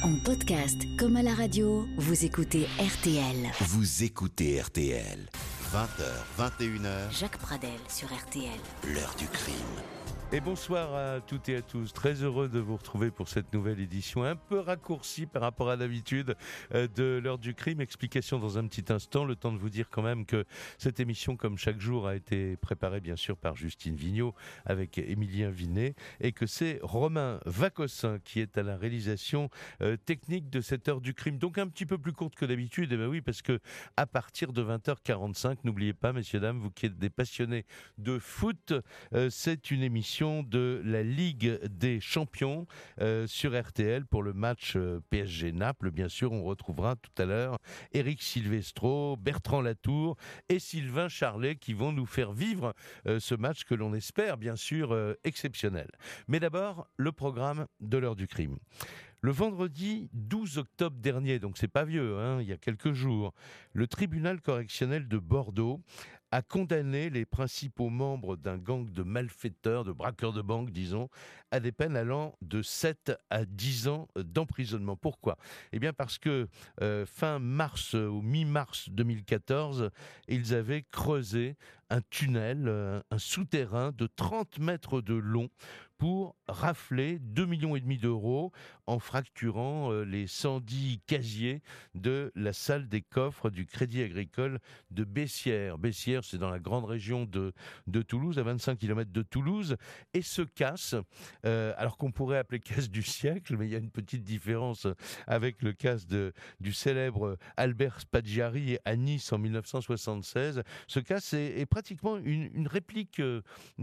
En podcast comme à la radio, vous écoutez RTL. Vous écoutez RTL. 20h, 21h, Jacques Pradel sur RTL. l'heure du crime. Et bonsoir à toutes et à tous. Très heureux de vous retrouver pour cette nouvelle édition un peu raccourcie par rapport à l'habitude euh, de l'heure du crime. Explication dans un petit instant. Le temps de vous dire quand même que cette émission, comme chaque jour, a été préparée bien sûr par Justine Vignot avec Émilien Vinet et que c'est Romain Vacossin qui est à la réalisation euh, technique de cette heure du crime. Donc un petit peu plus courte que d'habitude. Et ben oui, parce que à partir de 20h45, n'oubliez pas, messieurs, dames, vous qui êtes des passionnés de foot, euh, c'est une émission de la Ligue des Champions euh, sur RTL pour le match euh, PSG Naples. Bien sûr, on retrouvera tout à l'heure Eric Silvestro, Bertrand Latour et Sylvain Charlet qui vont nous faire vivre euh, ce match que l'on espère bien sûr exceptionnel. Mais d'abord, le programme de l'heure du crime. Le vendredi 12 octobre dernier, donc c'est pas vieux, hein, il y a quelques jours, le tribunal correctionnel de Bordeaux a condamné les principaux membres d'un gang de malfaiteurs, de braqueurs de banque, disons, à des peines allant de 7 à 10 ans d'emprisonnement. Pourquoi? Eh bien parce que euh, fin mars euh, ou mi-mars 2014, ils avaient creusé un tunnel, euh, un souterrain de 30 mètres de long pour rafler 2,5 millions d'euros en fracturant euh, les 110 casiers de la salle des coffres du Crédit Agricole de Bessières. Bessières, c'est dans la grande région de, de Toulouse, à 25 km de Toulouse, et se casse, euh, alors qu'on pourrait appeler casse du siècle, mais il y a une petite différence avec le casse de, du célèbre Albert Spaggiari à Nice en 1976. Ce casse est, pratiquement une, réplique euh,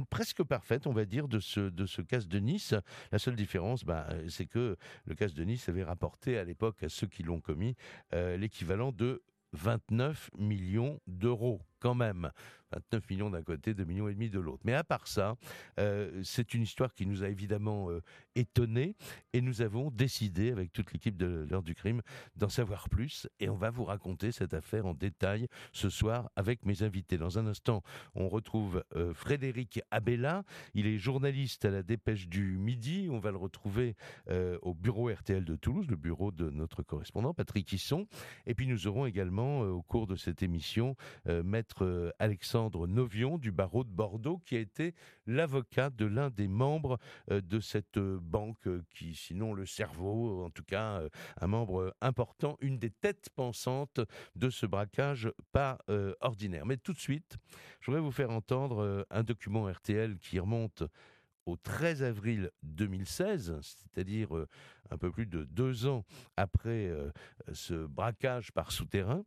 presque parfaite, on va dire, de ce, de ce casse de Nice. La seule différence, bah, c'est que le casse de Nice avait rapporté à l'époque à ceux qui l'ont commis euh, l'équivalent de 29 millions d'euros quand même. 29 millions d'un côté, 2 millions et demi de l'autre. Mais à part ça, euh, c'est une histoire qui nous a évidemment euh, étonnés et nous avons décidé avec toute l'équipe de l'heure du crime d'en savoir plus et on va vous raconter cette affaire en détail ce soir avec mes invités. Dans un instant, on retrouve euh, Frédéric Abella, il est journaliste à la Dépêche du Midi, on va le retrouver euh, au bureau RTL de Toulouse, le bureau de notre correspondant Patrick Hisson et puis nous aurons également au cours de cette émission euh, euh, Alexandre Novion du barreau de Bordeaux qui a été l'avocat de l'un des membres euh, de cette euh, banque qui, sinon le cerveau, en tout cas un membre important, une des têtes pensantes de ce braquage pas ordinaire. Mais tout de suite, je voudrais vous faire entendre un document RTL qui remonte au 13 avril 2016, c'est-à-dire euh, un peu plus de deux ans après euh, ce braquage par souterrain,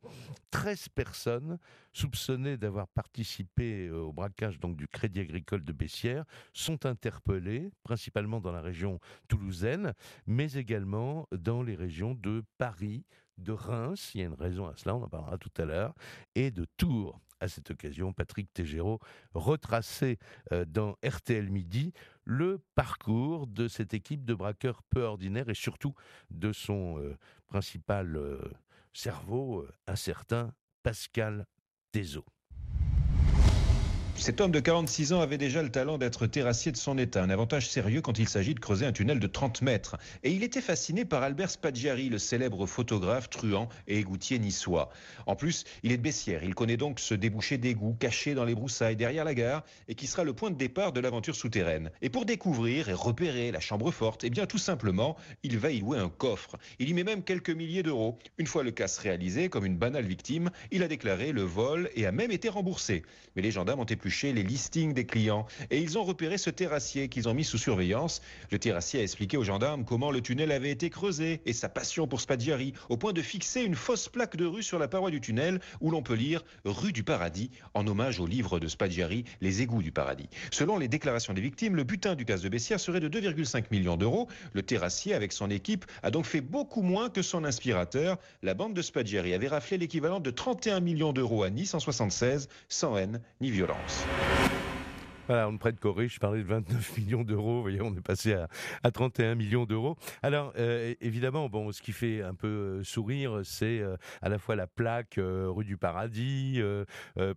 13 personnes soupçonnées d'avoir participé euh, au braquage donc du Crédit Agricole de Bessières sont interpellées, principalement dans la région toulousaine, mais également dans les régions de Paris, de Reims, il y a une raison à cela, on en parlera tout à l'heure, et de Tours. À cette occasion, Patrick Tégéraud euh, dans RTL Midi le parcours de cette équipe de braqueurs peu ordinaires et surtout de son euh, principal euh, cerveau, euh, un certain Pascal Thézot. Cet homme de 46 ans avait déjà le talent d'être terrassier de son état, un avantage sérieux quand il s'agit de creuser un tunnel de 30 mètres. Et il était fasciné par Albert Spaggiari, le célèbre photographe, truand et égoutier niçois. En plus, il est de Bessières, il connaît donc ce débouché d'égout caché dans les broussailles derrière la gare et qui sera le point de départ de l'aventure souterraine. Et pour découvrir et repérer la chambre forte, eh bien tout simplement, il va y louer un coffre. Il y met même quelques milliers d'euros. Une fois le casse réalisé, comme une banale victime, il a déclaré le vol et a même été remboursé. Mais les gendarmes ont épluché les listings des clients et ils ont repéré ce terrassier qu'ils ont mis sous surveillance. Le terrassier a expliqué aux gendarmes comment le tunnel avait été creusé et sa passion pour Spaggiari au point de fixer une fausse plaque de rue sur la paroi du tunnel où l'on peut lire rue du paradis en hommage au livre de Spaggiari Les égouts du paradis. Selon les déclarations des victimes, le butin du casse de Bessières serait de 2,5 millions d'euros. Le terrassier avec son équipe a donc fait beaucoup moins que son inspirateur. La bande de Spaggiari avait raflé l'équivalent de 31 millions d'euros à Nice en 76 sans haine ni violence. Peace. Voilà, on ne prête qu'aux. Je parlais de 29 millions d'euros. On est passé à, à 31 millions d'euros. Alors, euh, évidemment, bon, ce qui fait un peu euh, sourire, c'est euh, à la fois la plaque rue du Paradis,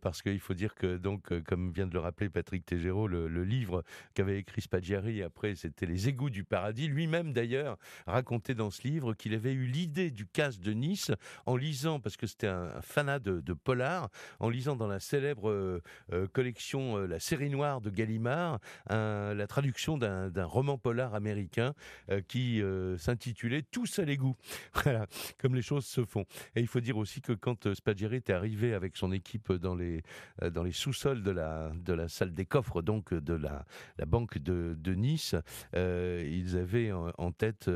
parce qu'il faut dire que, donc, comme vient de le rappeler Patrick Tégéraud, le, livre qu'avait écrit Spaggiari, après, c'était Les égouts du paradis. Lui-même, d'ailleurs, racontait dans ce livre qu'il avait eu l'idée du casse de Nice en lisant, parce que c'était un, fanat de, polar, en lisant dans la célèbre collection La série noire de Gallimard, la traduction d'un roman polar américain euh, qui euh, s'intitulait Tous à l'égout. Voilà, comme les choses se font. Et il faut dire aussi que quand euh, Spaggiari était arrivé avec son équipe dans les, sous-sols de la, salle des coffres, donc de la, la banque de, Nice, ils avaient en, tête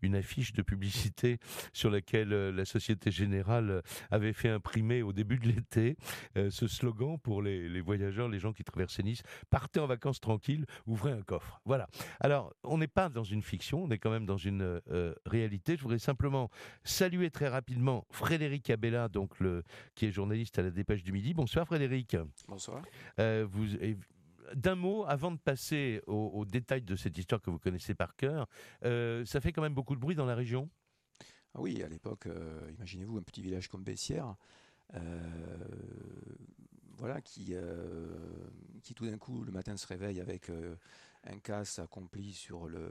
une affiche de publicité sur laquelle la Société Générale avait fait imprimer au début de l'été ce slogan pour les, les voyageurs, les gens qui traversaient Nice, partez en vacances tranquilles, ouvrez un coffre. Voilà. Alors, on n'est pas dans une fiction, on est quand même dans une euh, réalité. Je voudrais simplement saluer très rapidement Frédéric Abella, donc le, qui est journaliste à la Dépêche du Midi. Bonsoir Frédéric. Bonsoir. Euh, vous, d'un mot, avant de passer aux, détails de cette histoire que vous connaissez par cœur, euh, ça fait quand même beaucoup de bruit dans la région? Ah oui, à l'époque, euh, imaginez-vous un petit village comme Bessières, euh, voilà, qui, qui tout d'un coup le matin se réveille avec euh, un casse accompli sur le,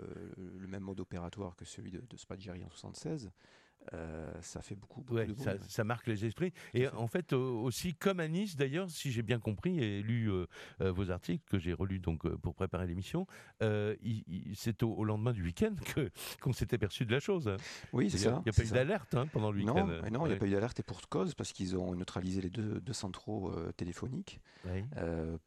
même mode opératoire que celui de, de en 76. Euh, ça fait beaucoup, beaucoup Ouais, de bruit. ça, marque les esprits. Et en fait, euh, aussi, comme à Nice, d'ailleurs, si j'ai bien compris et lu euh, euh, vos articles que j'ai relus donc, pour préparer l'émission, c'est au, au lendemain du week-end qu'on s'est aperçu de la chose. hein. Oui, c'est n'y ça. il y a pas eu d'alerte hein, pendant le week-end. Non, il n'y a pas eu d'alerte et pour cause, parce qu'ils ont neutralisé les deux, deux centraux téléphoniques Ouais.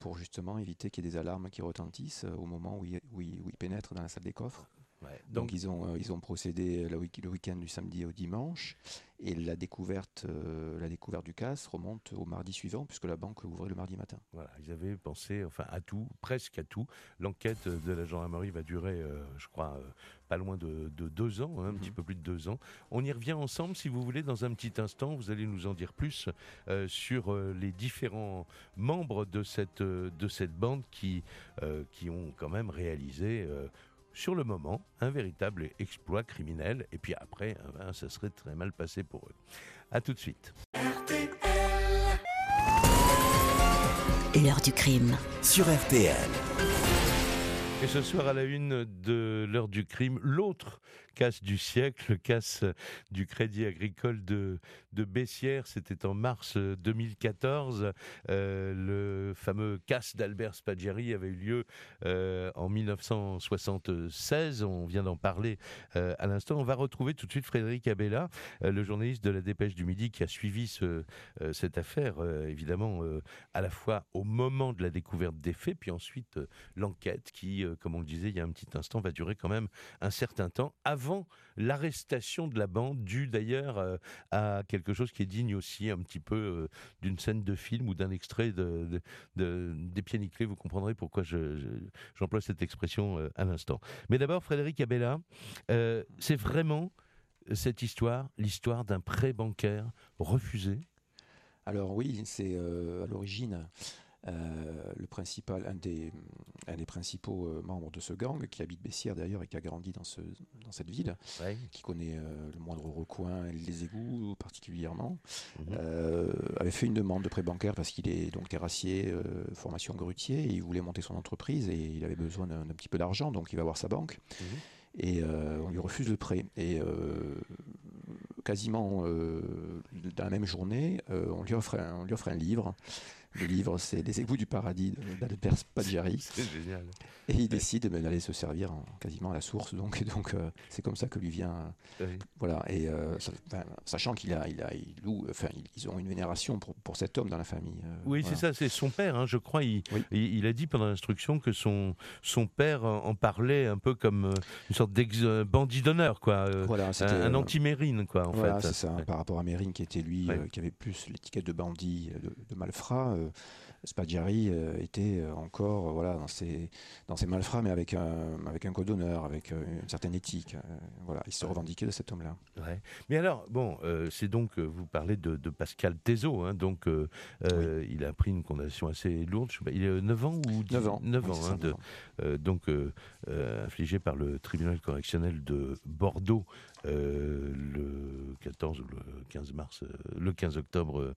pour justement éviter qu'il y ait des alarmes qui retentissent au moment où ils, où ils- où ils pénètrent dans la salle des coffres. Ouais. Donc, ils, ont, euh, ils ont procédé le, week- le week-end du samedi au dimanche et la découverte, euh, la découverte du casse remonte au mardi suivant puisque la banque ouvrait le mardi matin. Voilà, ils avaient pensé enfin à tout, presque à tout. L'enquête de la gendarmerie va durer, euh, je crois, euh, pas loin de, de deux ans, hein, un Mhm. petit peu plus de deux ans. On y revient ensemble, si vous voulez, dans un petit instant. Vous allez nous en dire plus euh, sur euh, les différents membres de cette, euh, de cette bande qui, euh, qui ont quand même réalisé. Sur le moment, un véritable exploit criminel, et puis après, euh, ben, ça serait très mal passé pour eux. À tout de suite. L'heure du crime. Sur RTL. Et ce soir, à la une de l'heure du crime, l'autre casse du siècle, le casse du Crédit Agricole de, de Bessières. C'était en mars euh, 2014. Euh, le fameux casse d'Albert Spaggiari avait eu lieu euh, en 1976. On vient d'en parler euh, à l'instant. On va retrouver tout de suite Frédéric Abella, euh, le journaliste de la Dépêche du Midi qui a suivi ce, euh, cette affaire, euh, évidemment, euh, à la fois au moment de la découverte des faits, puis ensuite euh, l'enquête qui, euh, comme on le disait il y a un petit instant, va durer quand même un certain temps avant l'arrestation de la bande, due d'ailleurs euh, à quelque chose qui est digne aussi un petit peu euh, d'une scène de film ou d'un extrait de, de- de- des pieds nickelés. Vous comprendrez pourquoi je- je- j'emploie cette expression euh, à l'instant. Mais d'abord, Frédéric Abella, c'est vraiment cette histoire, l'histoire d'un prêt bancaire refusé? Alors oui, c'est à l'origine euh, le principal, un des, un des principaux euh, membres de ce gang qui habite Bessières d'ailleurs et qui a grandi dans, ce, dans cette ville, qui connaît euh, le moindre recoin, les égouts particulièrement, Mhm. avait fait une demande de prêt bancaire parce qu'il est donc terrassier, formation grutier, et il voulait monter son entreprise et il avait besoin d'un petit peu d'argent, donc il va voir sa banque. Mhm. Et euh, on lui refuse le prêt. Et euh, quasiment euh, dans la même journée, on, lui offre un, on lui offre un livre. Le livre, c'est Les égouts du paradis d'Albert Spaggiari. C'est génial. Et il décide ben, d'aller se servir en- quasiment à la source. Donc, et donc euh, c'est comme ça que lui vient. Voilà. Et euh, ça- sachant qu'il a, il a, il loue, enfin, ils- ils ont une vénération pour, pour cet homme dans la famille. euh, Oui, voilà. c'est ça, c'est son père, hein, je crois. Il, Oui. il, il a dit pendant l'instruction que son, son père en parlait un peu comme une sorte d'ex-bandit d'honneur, quoi. Voilà, un, anti-mérine, quoi, en voilà, fait. c'est ça. Ouais. Par rapport à Mérine, qui était lui, qui avait plus l'étiquette de bandit, de, de malfrat, euh, Spadjari était encore voilà, dans, ses, dans ses malfrats, mais avec un, avec un code d'honneur, avec une certaine éthique. voilà, il se revendiquait de cet homme-là. Ouais. Mais alors, bon, c'est donc, vous parlez de, Pascal Thézo, hein, donc il a pris une condamnation assez lourde, il est 9 ans ou 9 ans, 9 ans, hein, de, donc infligé par le tribunal correctionnel de Bordeaux le 14 ou le 15 mars, le 15 octobre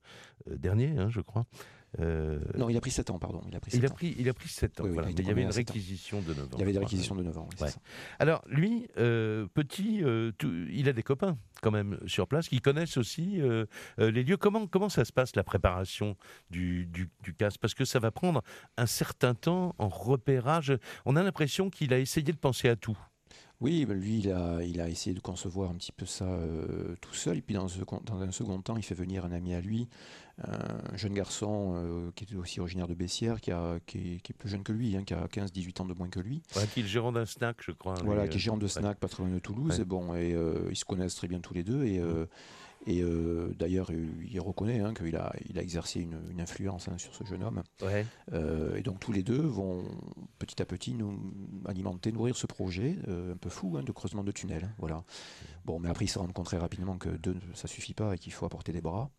dernier, hein, je crois. Euh, non, il a pris 7 ans, pardon. Il a pris 7 il a pris, Il a pris 7 ans. voilà. il, y avait une réquisition de 9 ans. Il y avait des réquisitions de 9 ans. Ouais. Alors, lui, euh, petit, euh, il a des copains quand même sur place qui connaissent aussi les lieux. Comment, comment ça se passe, la préparation du, du, du casse Parce que ça va prendre un certain temps en repérage. On a l'impression qu'il a essayé de penser à tout. Oui, bah, lui, il a, il a essayé de concevoir un petit peu ça tout seul. Et puis, dans, dans, un second temps, il fait venir un ami à lui, un jeune garçon euh, qui était aussi originaire de Bessières, qui, a, qui, est, plus jeune que lui, hein, qui a 15-18 ans de moins que lui. qui est le gérant d'un snack, je crois. Voilà, qui est gérant de snack, pas très loin de Toulouse. Et bon, et euh, ils se connaissent très bien tous les deux. Et, euh, et euh, d'ailleurs, il reconnaît hein, qu'il a, il a exercé une, influence hein, sur ce jeune homme. Euh, et donc tous les deux vont petit à petit nous alimenter, nourrir ce projet euh, un peu fou de creusement de tunnels. Voilà. Bon, mais après ils se rendent compte très rapidement que deux, ça suffit pas et qu'il faut apporter des bras.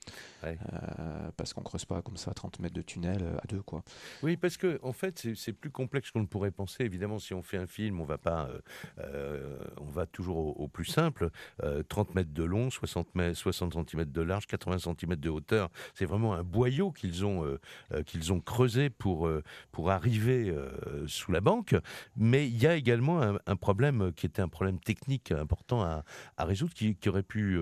Parce qu'on creuse pas comme ça 30 mètres de tunnel à deux. Quoi. Oui, parce que en fait, c'est plus complexe qu'on ne pourrait penser. Évidemment, si on fait un film, on va pas, on va toujours au, plus simple. 30 mètres de long, 60 mètres, 60 cm de large, 80 cm de hauteur. C'est vraiment un boyau qu'ils ont, euh, euh, ont creusé pour, euh, pour arriver sous la banque. Mais il y a également un, problème qui était un problème technique important à, résoudre, qui aurait pu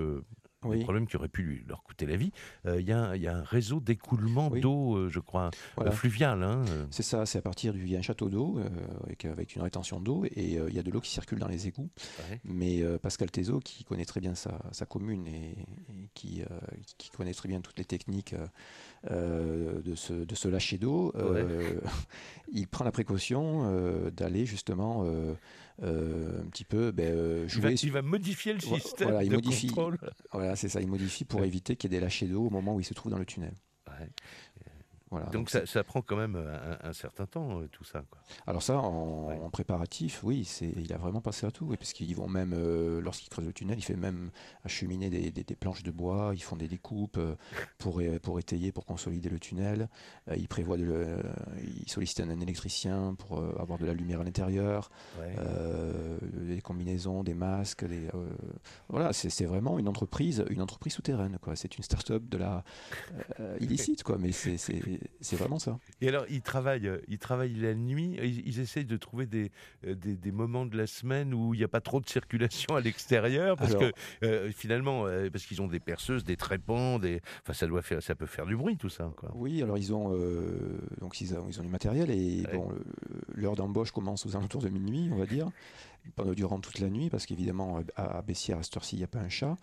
oui. problème qui aurait pu leur coûter la vie. Il y, a un réseau d'écoulement d'eau, je crois, fluvial. Hein, c'est ça, c'est à partir du. Il y a un château d'eau avec, une rétention d'eau et il y a de l'eau qui circule dans les égouts. Mais Pascal Thézo, qui connaît très bien sa, commune et, qui, qui, connaît très bien toutes les techniques de, ce, de ce lâcher d'eau, il prend la précaution d'aller justement euh, un petit peu ben, euh, jouer. Il va, modifier le système voilà, il de modifie, contrôle. Voilà, c'est ça. Il modifie pour éviter qu'il y ait des lâchers d'eau au moment où il se trouve dans le tunnel. Ouais donc, ça, prend quand même un, certain temps, euh, tout ça. Alors ça, en, préparatif, oui, il a vraiment passé à tout, oui, parce qu'ils vont même, euh, lorsqu'ils creusent le tunnel, il fait même acheminer des, des, planches de bois, ils font des découpes euh, pour, pour étayer, pour consolider le tunnel. ils prévoient de le, ils sollicitent un, électricien pour avoir de la lumière à l'intérieur, des combinaisons, des masques, des, voilà, c'est vraiment une entreprise, une entreprise souterraine, quoi. C'est une start-up de la illicite, quoi, mais c'est c'est vraiment ça. Et alors, ils travaillent, euh, ils travaillent la nuit, ils, essayent de trouver des, euh, des, moments de la semaine où il n'y a pas trop de circulation à l'extérieur, parce que euh, finalement, parce qu'ils ont des perceuses, des trépans, des... Enfin, ça, doit faire, ça peut faire du bruit tout ça. Quoi. Oui, alors ils ont, donc ils ont, ils ont du matériel et bon, l'heure d'embauche commence aux alentours de minuit, on va dire durant toute la nuit, parce qu'évidemment, à, Bessières, à cette heure-ci, il n'y a pas un chat.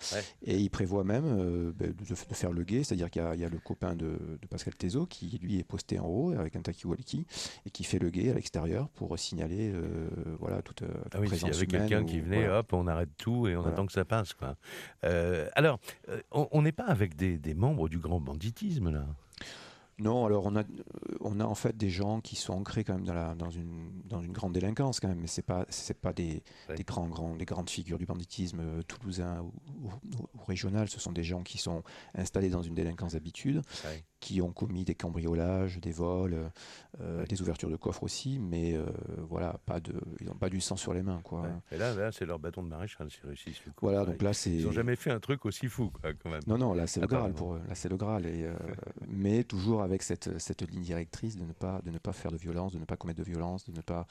Et il prévoit même euh, ben, de, faire le guet, c'est-à-dire qu'il y, a le copain de, Pascal Tezo qui, lui, est posté en haut avec un takiwaliki et qui fait le guet à l'extérieur pour signaler euh, voilà, toute, toute ah oui, S'il y avait quelqu'un qui venait, hop, on arrête tout et on attend que ça passe. Quoi. Euh, alors, on n'est pas avec des, des membres du grand banditisme, là non, alors on a, on a en fait des gens qui sont ancrés quand même dans, la, dans, une, dans une grande délinquance quand même, mais c'est pas c'est pas des, des, grands, grands, des grandes figures du banditisme euh, toulousain ou, régional. Ce sont des gens qui sont installés dans une délinquance d'habitude, qui ont commis des cambriolages, des vols, euh, des ouvertures de coffres aussi, mais voilà, pas de, ils n'ont pas du sang sur les mains quoi. Et là, là c'est leur bâton de maréchal, s'ils réussissent. Voilà, donc là. Ils n'ont jamais fait un truc aussi fou quand même. Non, non, là c'est le Graal pour eux. Là c'est le Graal et mais toujours avec cette, cette, ligne directrice de ne, pas, de ne pas faire de violence, de ne pas commettre de violence, de ne pas,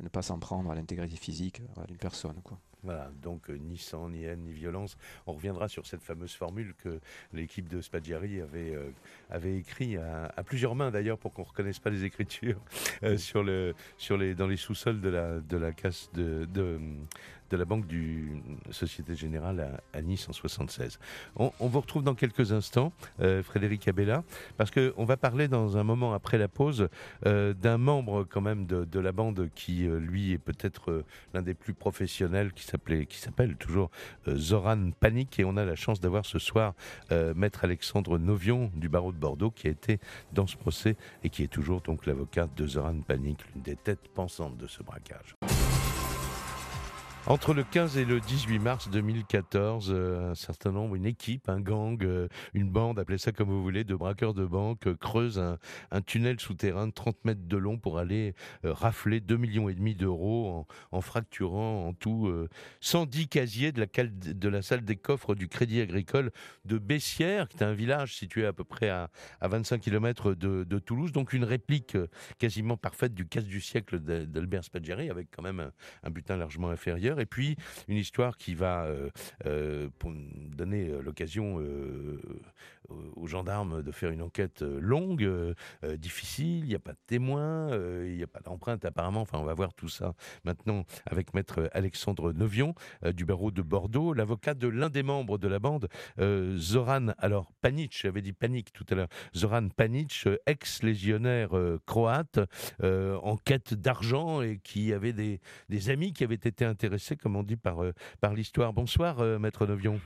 ne pas s'en prendre à l'intégrité physique d'une personne. Quoi. Voilà, donc euh, ni sang, ni haine, ni violence. On reviendra sur cette fameuse formule que l'équipe de Spadjari avait, euh, écrit à, plusieurs mains d'ailleurs pour qu'on ne reconnaisse pas les écritures euh, sur le, sur les, dans les sous-sols de la, casse de, de la Banque du Société Générale à, Nice en 76. On, vous retrouve dans quelques instants, euh, Frédéric Abella, parce qu'on va parler dans un moment après la pause euh, d'un membre quand même de, la bande qui, euh, lui, est peut-être l'un des plus professionnels, qui s'appelait, qui s'appelle toujours Zoran Panic, et on a la chance d'avoir ce soir Maître Alexandre Novion du barreau de Bordeaux, qui a été dans ce procès et qui est toujours donc l'avocat de Zoran Panic, l'une des têtes pensantes de ce braquage. Entre le 15 et le 18 mars 2014, euh, un certain nombre, une équipe, un gang, euh, une bande, appelez ça comme vous voulez, de braqueurs de banque, euh, creuse un, tunnel souterrain de 30 mètres de long pour aller rafler 2 millions et demi d'euros en, fracturant en tout 110 casiers de la, de la, salle des coffres du Crédit Agricole de Bessières, qui est un village situé à peu près à, 25 km de, Toulouse, donc une réplique quasiment parfaite du casse du siècle d'Albert Spaggiari, avec quand même un butin largement inférieur. Et puis, une histoire qui va euh, euh, donner euh, l'occasion aux gendarmes de faire une enquête longue, difficile. Il n'y a pas de témoins, il n'y a pas d'empreinte apparemment. Enfin, on va voir tout ça maintenant avec maître Alexandre Novion du barreau de Bordeaux, l'avocat de l'un des membres de la bande, Zoran, alors Panic, j'avais dit Panic tout à l'heure, Zoran Panic, ex-légionnaire croate, en quête d'argent et qui avait des amis qui avaient été intéressés comme on dit, par, euh, par l'histoire. Bonsoir, euh, Maître Novion.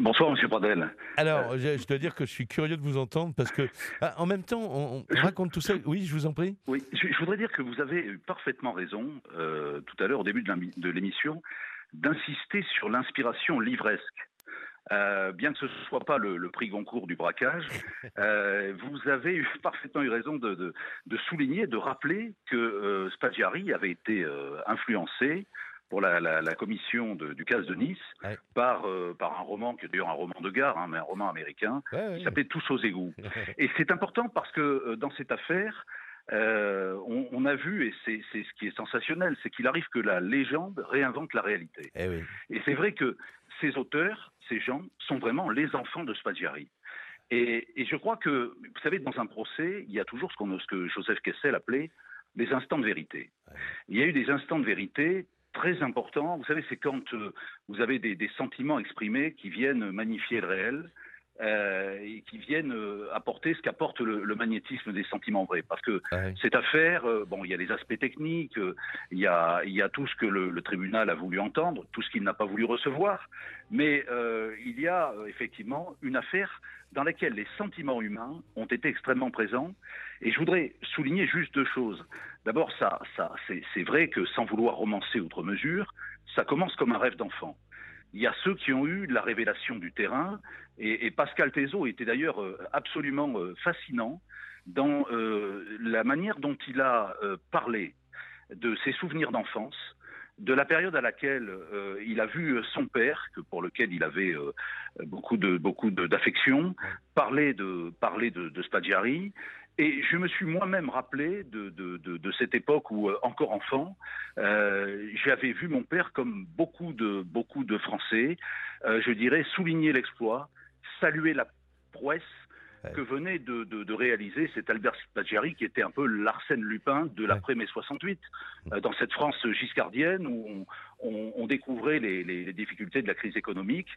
Bonsoir, Monsieur Pradel. Alors, je, dois dire que je suis curieux de vous entendre parce que, ah, en même temps, on, raconte tout ça. Oui, je vous en prie. Oui, je, voudrais dire que vous avez parfaitement raison euh, tout à l'heure, au début de l'émission, d'insister sur l'inspiration livresque. Euh, bien que ce ne soit pas le, prix Goncourt du braquage, euh, vous avez eu, parfaitement eu raison de, souligner, de rappeler que euh, Spaggiari avait été influencé pour la, commission du casse de Nice par, par un roman qui est d'ailleurs un roman de gare, hein, mais un roman américain, qui s'appelait Tous aux égouts. et c'est important parce que dans cette affaire, on, a vu, et c'est ce qui est sensationnel, c'est qu'il arrive que la légende réinvente la réalité. Eh et c'est vrai que ces auteurs, ces gens, sont vraiment les enfants de Spaggiari. Et, je crois que, vous savez, dans un procès, il y a toujours ce, ce que Joseph Kessel appelait des instants de vérité. Il y a eu des instants de vérité très importants. Vous savez, c'est quand euh, vous avez des, sentiments exprimés qui viennent magnifier le réel, euh, et qui viennent euh, apporter ce qu'apporte le, magnétisme des sentiments vrais. Parce que cette affaire, euh, bon, il y a les aspects techniques, il y a, il y a tout ce que le, tribunal a voulu entendre, tout ce qu'il n'a pas voulu recevoir, mais il y a effectivement une affaire dans laquelle les sentiments humains ont été extrêmement présents. Et je voudrais souligner juste deux choses. D'abord, ça, ça, c'est vrai que sans vouloir romancer outre mesure, ça commence comme un rêve d'enfant. Il y a ceux qui ont eu la révélation du terrain, et, Pascal Thézot était d'ailleurs euh, absolument euh, fascinant dans euh, la manière dont il a parlé de ses souvenirs d'enfance, de la période à laquelle il a vu son père, que pour lequel il avait beaucoup de beaucoup d'affection, parler de parler de, Spaggiari, et je me suis moi-même rappelé de, de, de, cette époque où, euh, encore enfant, euh, j'avais vu mon père, comme beaucoup de, beaucoup de Français, euh, je dirais, souligner l'exploit, saluer la prouesse que venait de, réaliser cet Albert Spaggiari, qui était un peu l'Arsène Lupin de l'après-mai 68, dans cette France giscardienne où on, on, découvrait les, les, difficultés de la crise économique.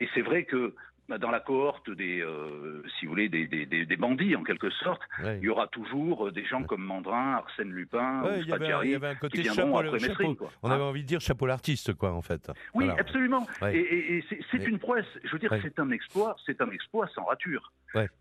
Et c'est vrai que dans la cohorte des, euh, si vous voulez, des, des, des, bandits en quelque sorte, il y aura toujours euh, des gens comme Mandrin, Arsène Lupin, ouais, il, y avait, il y avait un côté chapeau, On avait envie de dire chapeau l'artiste, quoi, en fait. Oui, absolument. Et, c'est une prouesse. Je veux dire, c'est un exploit, c'est un exploit sans rature.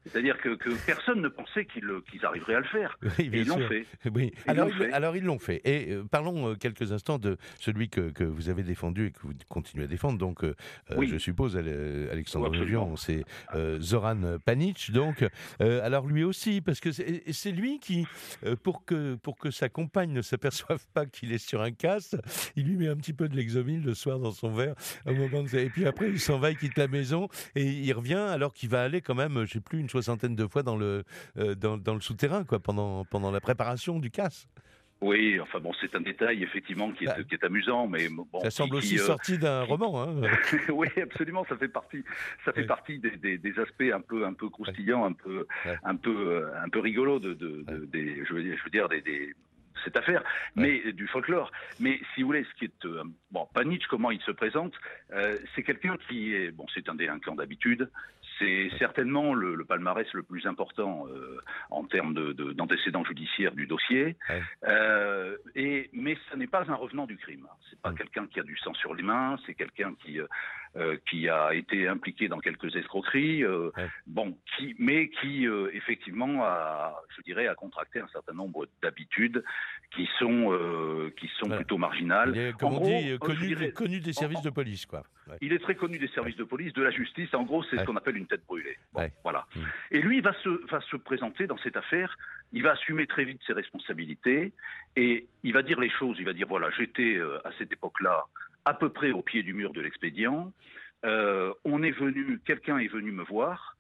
C'est-à-dire que, que, personne ne pensait qu'ils arriveraient à le faire. et ils l'ont fait. Oui. alors, ils alors, ils l'ont fait. Et euh, parlons quelques instants de celui que, que, vous avez défendu et que vous continuez à défendre. Donc, je suppose, Alexandre c'est euh, Zoran Panic. Donc, euh, alors lui aussi, parce que c'est lui qui, euh, pour que pour que sa compagne ne s'aperçoive pas qu'il est sur un casse, il lui met un petit peu de l'exomile le soir dans son verre. Au moment Et puis après, il s'en va, il quitte la maison et il revient alors qu'il va aller quand même, je sais plus, une soixantaine de fois dans le dans, le souterrain, quoi, pendant pendant la préparation du casse. Oui, enfin bon, c'est un détail effectivement qui est, bah. qui est amusant, mais bon. Ça semble aussi euh, sorti d'un roman. Hein. oui, absolument, ça fait partie, ça fait partie des, des, des, aspects un peu, un peu croustillants, un peu, un peu, euh, un peu rigolo de, de, des, je veux dire, je veux dire des, des cette affaire, mais du folklore. Mais si vous voulez, ce qui est bon, Panitch, comment il se présente, c'est quelqu'un qui est bon, c'est un délinquant d'habitude. C'est certainement le, palmarès le plus important en termes d'antécédents de, judiciaires du dossier. et mais ce n'est pas un revenant du crime. C'est pas mm. quelqu'un qui a du sang sur les mains. C'est quelqu'un qui euh, qui a été impliqué dans quelques escroqueries, euh, bon, qui, mais qui euh, effectivement a, je dirais, a contracté un certain nombre d'habitudes qui sont qui sont plutôt marginales. Il est, comme on dit, connu, connu, des services de police, quoi. Il est très connu des services de police, de la justice. En gros, c'est ce qu'on appelle une tête brûlée. voilà. Mm. Et lui, il va se va se présenter dans cette affaire. Il va assumer très vite ses responsabilités et il va dire les choses. Il va dire voilà, j'étais à cette époque-là à peu près au pied du mur de l'expédient. Euh, on est venu, quelqu'un est venu me voir,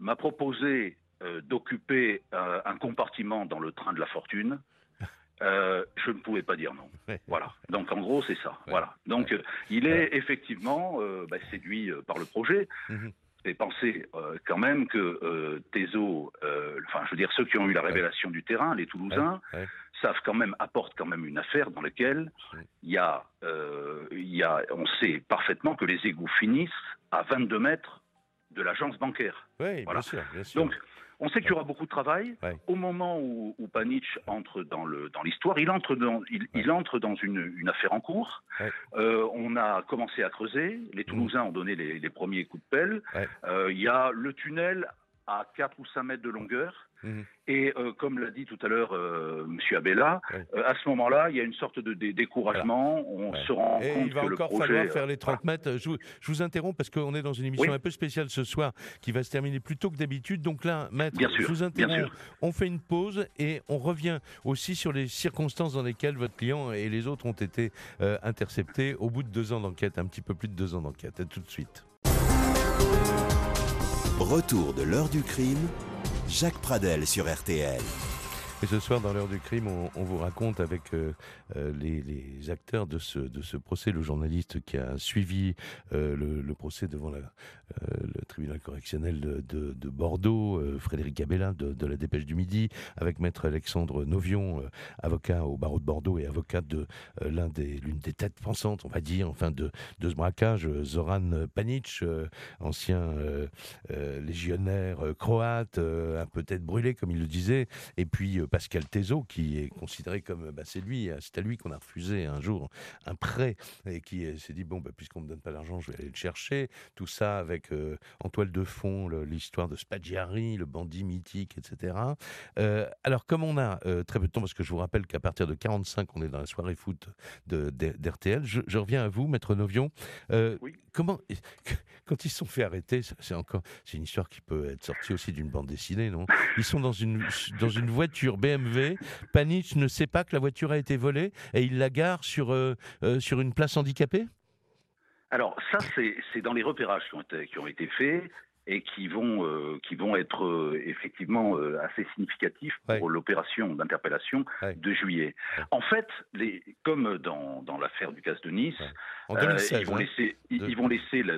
m'a proposé euh, d'occuper euh, un compartiment dans le train de la fortune. je ne pouvais pas dire non. Voilà. Donc en gros, c'est ça. Voilà. Donc il est effectivement bah, séduit par le projet. Mhm. Et pensez quand même que Tezo, enfin je veux dire ceux qui ont eu la révélation du terrain, les Toulousains, savent quand même, apportent quand même une affaire dans laquelle il y a, euh, il y a, on sait parfaitement que les égouts finissent à 22 mètres de l'agence bancaire. Oui, bien sûr, bien sûr. Donc, on sait qu'il y aura beaucoup de travail. Au moment où, où Panich entre dans l'histoire, il entre dans il, entre dans une, une, affaire en cours. Euh, on a commencé à creuser. Les Toulousains ont donné les, les premiers coups de pelle. Euh, il y a le tunnel à 4 ou 5 mètres de longueur. Mhm. Et euh, comme l'a dit tout à l'heure euh, M. Abella, euh, à ce moment-là, il y a une sorte de, découragement. On se rend et compte il va encore falloir faire les 30 mètres. Je vous, interromps parce qu'on est dans une émission un peu spéciale ce soir qui va se terminer plus tôt que d'habitude. Donc là, maître, je vous interromps. On fait une pause et on revient aussi sur les circonstances dans lesquelles votre client et les autres ont été interceptés au bout de deux ans d'enquête, un petit peu plus de deux ans d'enquête. À tout de suite. Retour de l'heure du crime Jacques Pradel sur RTL. Et ce soir, dans l'heure du crime, on, vous raconte avec euh, euh, les, acteurs de ce, de ce procès, le journaliste qui a suivi euh, le, procès devant la, le tribunal correctionnel de, de, Bordeaux, Frédéric Abella de, la Dépêche du Midi, avec maître Alexandre Novion, avocat au barreau de Bordeaux et avocat de l'une des têtes pensantes, on va dire, enfin de, de ce braquage, Zoran Panic, ancien légionnaire croate, un peu tête brûlée comme il le disait, et puis Pascal Tezo, qui est considéré comme, bah, c'est lui, c'est à lui qu'on a refusé un jour un prêt et qui s'est dit bon, bah, puisqu'on me donne pas l'argent, je vais aller le chercher. Tout ça avec euh, en toile de fond l'histoire de Spaggiari, le bandit mythique, etc. Euh, alors comme on a euh, très peu de temps, parce que je vous rappelle qu'à partir de 45, on est dans la soirée foot d'RTL. Je, je, reviens à vous, maître Novion. oui. Comment quand ils se sont fait arrêter, c'est encore, c'est une histoire qui peut être sortie aussi d'une bande dessinée, non? Ils sont dans une dans une voiture BMW. Panich ne sait pas que la voiture a été volée et il la gare sur, euh, euh, sur une place handicapée? Alors ça, c'est dans les repérages qui ont été, qui ont été faits et qui vont, euh, qui vont être euh, effectivement euh, assez significatifs pour l'opération d'interpellation de juillet. En fait, les, comme dans, dans l'affaire du casse de Nice, ils vont laisser, ils, vont laisser, la,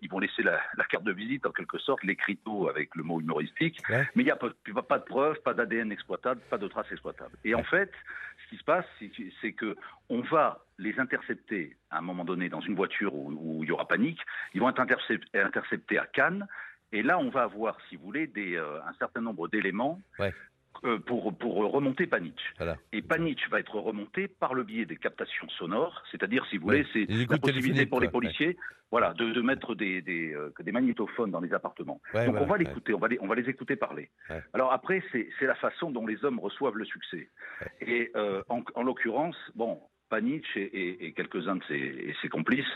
ils vont laisser la, carte de visite en quelque sorte, l'écriteau avec le mot humoristique, mais il n'y a pas, pas de preuves, pas d'ADN exploitable, pas de traces exploitables. Et en fait, ce qui se passe, c'est que on va les intercepter à un moment donné dans une voiture où, il y aura panique. Ils vont être interceptés à Cannes. Et là, on va avoir, si vous voulez, des, euh, un certain nombre d'éléments euh, pour, pour remonter Panitch. Et Panitch va être remonté par le biais des captations sonores, c'est-à-dire, si vous voulez, c'est la possibilité pour les policiers voilà, de, de mettre des, des, euh, des, magnétophones dans les appartements. Donc on va l'écouter, on, va les, on va les écouter parler. Alors après, c'est la façon dont les hommes reçoivent le succès. Et en, en l'occurrence, bon, Panitch et, quelques-uns de ses, complices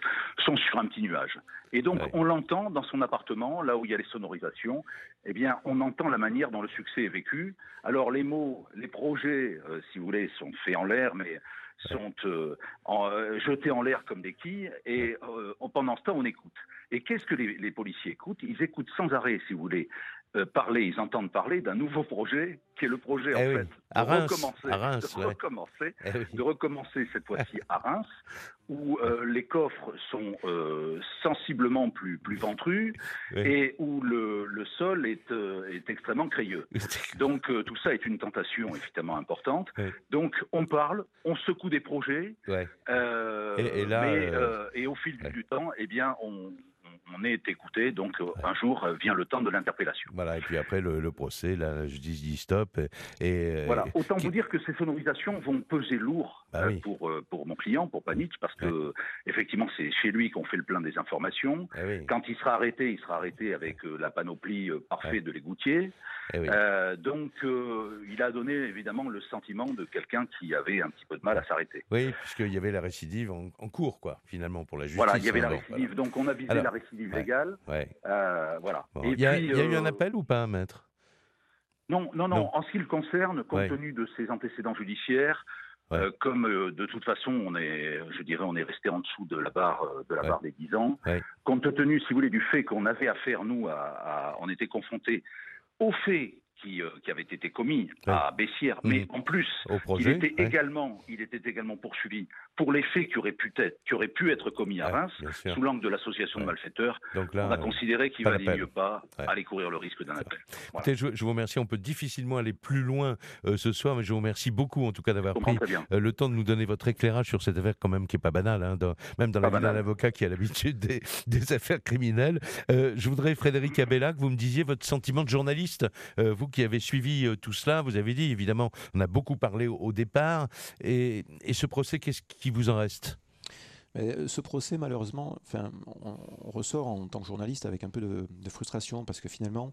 sont sur un petit nuage. Et donc, on l'entend dans son appartement, là où il y a les sonorisations, eh bien, on entend la manière dont le succès est vécu. Alors, les mots, les projets, euh, si vous voulez, sont faits en l'air, mais sont euh, euh, jetés en l'air comme des quilles, et pendant ce temps, on écoute. Et qu'est-ce que les, policiers écoutent? Ils écoutent sans arrêt, si vous voulez, parler, ils entendent parler d'un nouveau projet qui est le projet en Eh oui. fait À de Reims, recommencer, à Reims, de ouais. recommencer, Eh oui. de recommencer cette fois-ci à Reims, où euh, les coffres sont euh, sensiblement plus plus ventrus et où le, le sol est, euh, est extrêmement crayeux. Donc euh, tout ça est une tentation évidemment importante. Donc on parle, on secoue des projets, euh, Et- et là, mais, euh, euh, et au fil du temps, eh bien, on, on- est écouté. Donc, euh, un jour euh, vient le temps de l'interpellation. Voilà, et puis après le, le procès, la justice dit stop. Et, et- Voilà. Autant qui- vous dire que ces sonorisations vont peser lourd Bah euh, oui. pour euh, pour mon client, pour Panitch, parce que effectivement, c'est chez lui qu'on fait le plein des informations. Oui, Quand il sera arrêté, il sera arrêté avec euh, la panoplie euh, parfaite de l'égoutier. Eh oui. Euh, donc, euh, il a donné évidemment le sentiment de quelqu'un qui avait un petit peu de mal à s'arrêter. Oui, puisqu'il y avait la récidive en, en cours, quoi, finalement, pour la justice. Voilà, il y avait la hein, récidive. Donc, on a visé Alors, la récidive ouais. légale. Ouais. Euh, voilà. Bon. Et Il y, a, puis, il y a eu un euh, appel ou pas, maître? Non, non, non, Non. En ce qui le concerne, compte Ouais. tenu de ses antécédents judiciaires, Ouais. comme euh, de toute façon, on est, je dirais, on est resté en dessous de la barre, euh, de la Ouais. barre des 10 ans. Ouais. Compte tenu, si vous voulez, du fait qu'on avait affaire, nous, à, à- on était confrontés aux faits qui, euh, qui avaient été commis à Bessières, mais Mhm. en plus, Au il était ouais. également, il était également poursuivi pour les faits qui auraient pu être, qui auraient pu être commis à Reims sous l'angle de l'association de malfaiteurs. Donc là, on a considéré qu'il valait mieux pas aller courir le risque d'un appel. Voilà. écoutez, je, je vous remercie. On peut difficilement aller plus loin euh, ce soir, mais je vous remercie beaucoup, en tout cas, d'avoir pris euh, le temps de nous donner votre éclairage sur cette affaire quand même qui est pas banale, hein, dans- même dans la Pas vie d'un avocat qui a l'habitude des, des affaires criminelles. Je voudrais, Frédéric Abella, que vous me disiez votre sentiment de journaliste. Vous qui avez suivi euh, tout cela, vous avez dit, évidemment, on a beaucoup parlé au, départ. Et, et ce procès, qu'est-ce qui vous en reste? Euh, ce procès, malheureusement, enfin, on, ressort en tant que journaliste avec un peu de, frustration parce que finalement,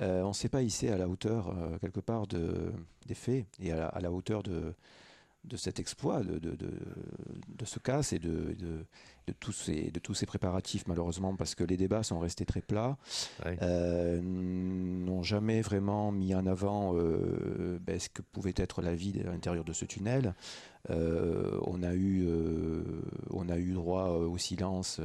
euh, on ne s'est pas hissé à la hauteur, quelque part, de, des faits et à la hauteur de, de cet exploit, de, de, de, de ce casse et de, tous ces, de tous ces préparatifs, malheureusement, parce que les débats sont restés très plats, Ouais. euh, n'ont jamais vraiment mis en avant euh, ben, ce que pouvait être la vie à l'intérieur de ce tunnel. Euh, on, a eu, on a eu droit au silence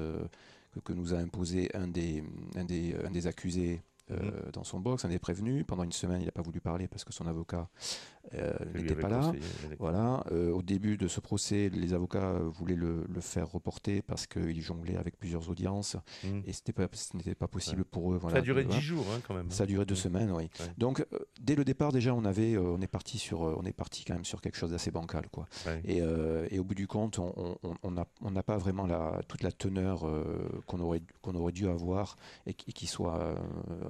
que, que nous a imposé un des, un des, un des accusés euh, Mhm. dans son box, un des prévenus. Pendant une semaine, il n'a pas voulu parler parce que son avocat euh, n'était pas là. Voilà. Euh, au début de ce procès, les avocats voulaient le, le faire reporter parce qu'il jonglait avec plusieurs audiences Mhm. et c'était pas, ce n'était pas possible pour eux. Ça a duré dix hein. jours, hein, quand même. Ça a duré deux semaines, oui. Ouais. Donc, dès le départ, déjà, on avait, on est parti sur, on est parti quand même sur quelque chose d'assez bancal, quoi. Ouais. Et, et au bout du compte, on- on on- on n'a on pas vraiment la, toute la teneur qu'on aurait, qu'on aurait dû avoir et qui, qui soit euh,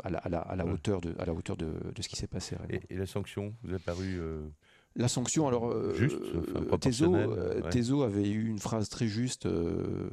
à la, à la- à la Ouais. hauteur de, à la hauteur de, de ce qui s'est passé. Et, et la sanction vous a paru euh, La sanction, alors, euh, Juste, enfin, euh, ouais. Avait eu une phrase très juste euh,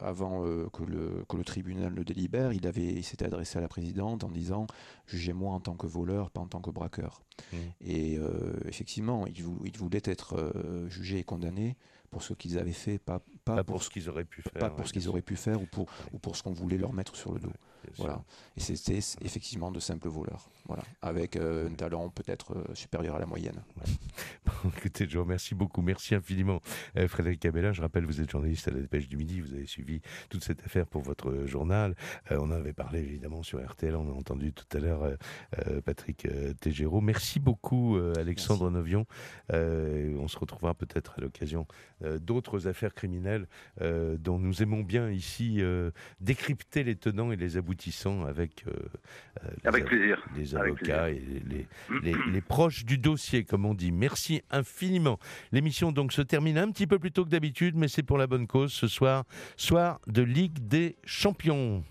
avant euh, que, le, que le tribunal le délibère. Il, avait, il s'était adressé à la présidente en disant Jugez-moi en tant que voleur, pas en tant que braqueur. Mhm. Et effectivement, il, vou- il voulait être jugé et condamné pour ce qu'ils avaient fait, pas, pas, pas pour, pour ce qu'ils auraient pu faire. pas pour ce qu'ils auraient pu faire ou pour, Ouais. ou pour ce qu'on voulait leur mettre sur le dos. Voilà. Et c'était effectivement de simples voleurs, voilà. avec euh, un talent peut-être euh, supérieur à la moyenne. Bon, Écoutez, je vous remercie beaucoup. Merci infiniment, euh, Frédéric Abella. Je rappelle, vous êtes journaliste à la Dépêche du Midi. Vous avez suivi toute cette affaire pour votre euh, journal. On en avait parlé évidemment sur RTL. On a entendu tout à l'heure Patrick Tégéraud. Merci beaucoup, Alexandre Novion. On se retrouvera peut-être à l'occasion d'autres affaires criminelles euh, dont nous aimons bien ici euh, décrypter les tenants et les aboutissants avec, euh, les Avec plaisir. les Avec avocats et les, les, les proches du dossier, comme on dit. Merci infiniment. L'émission donc se termine un petit peu plus tôt que d'habitude, mais c'est pour la bonne cause. Ce soir, soir de Ligue des Champions.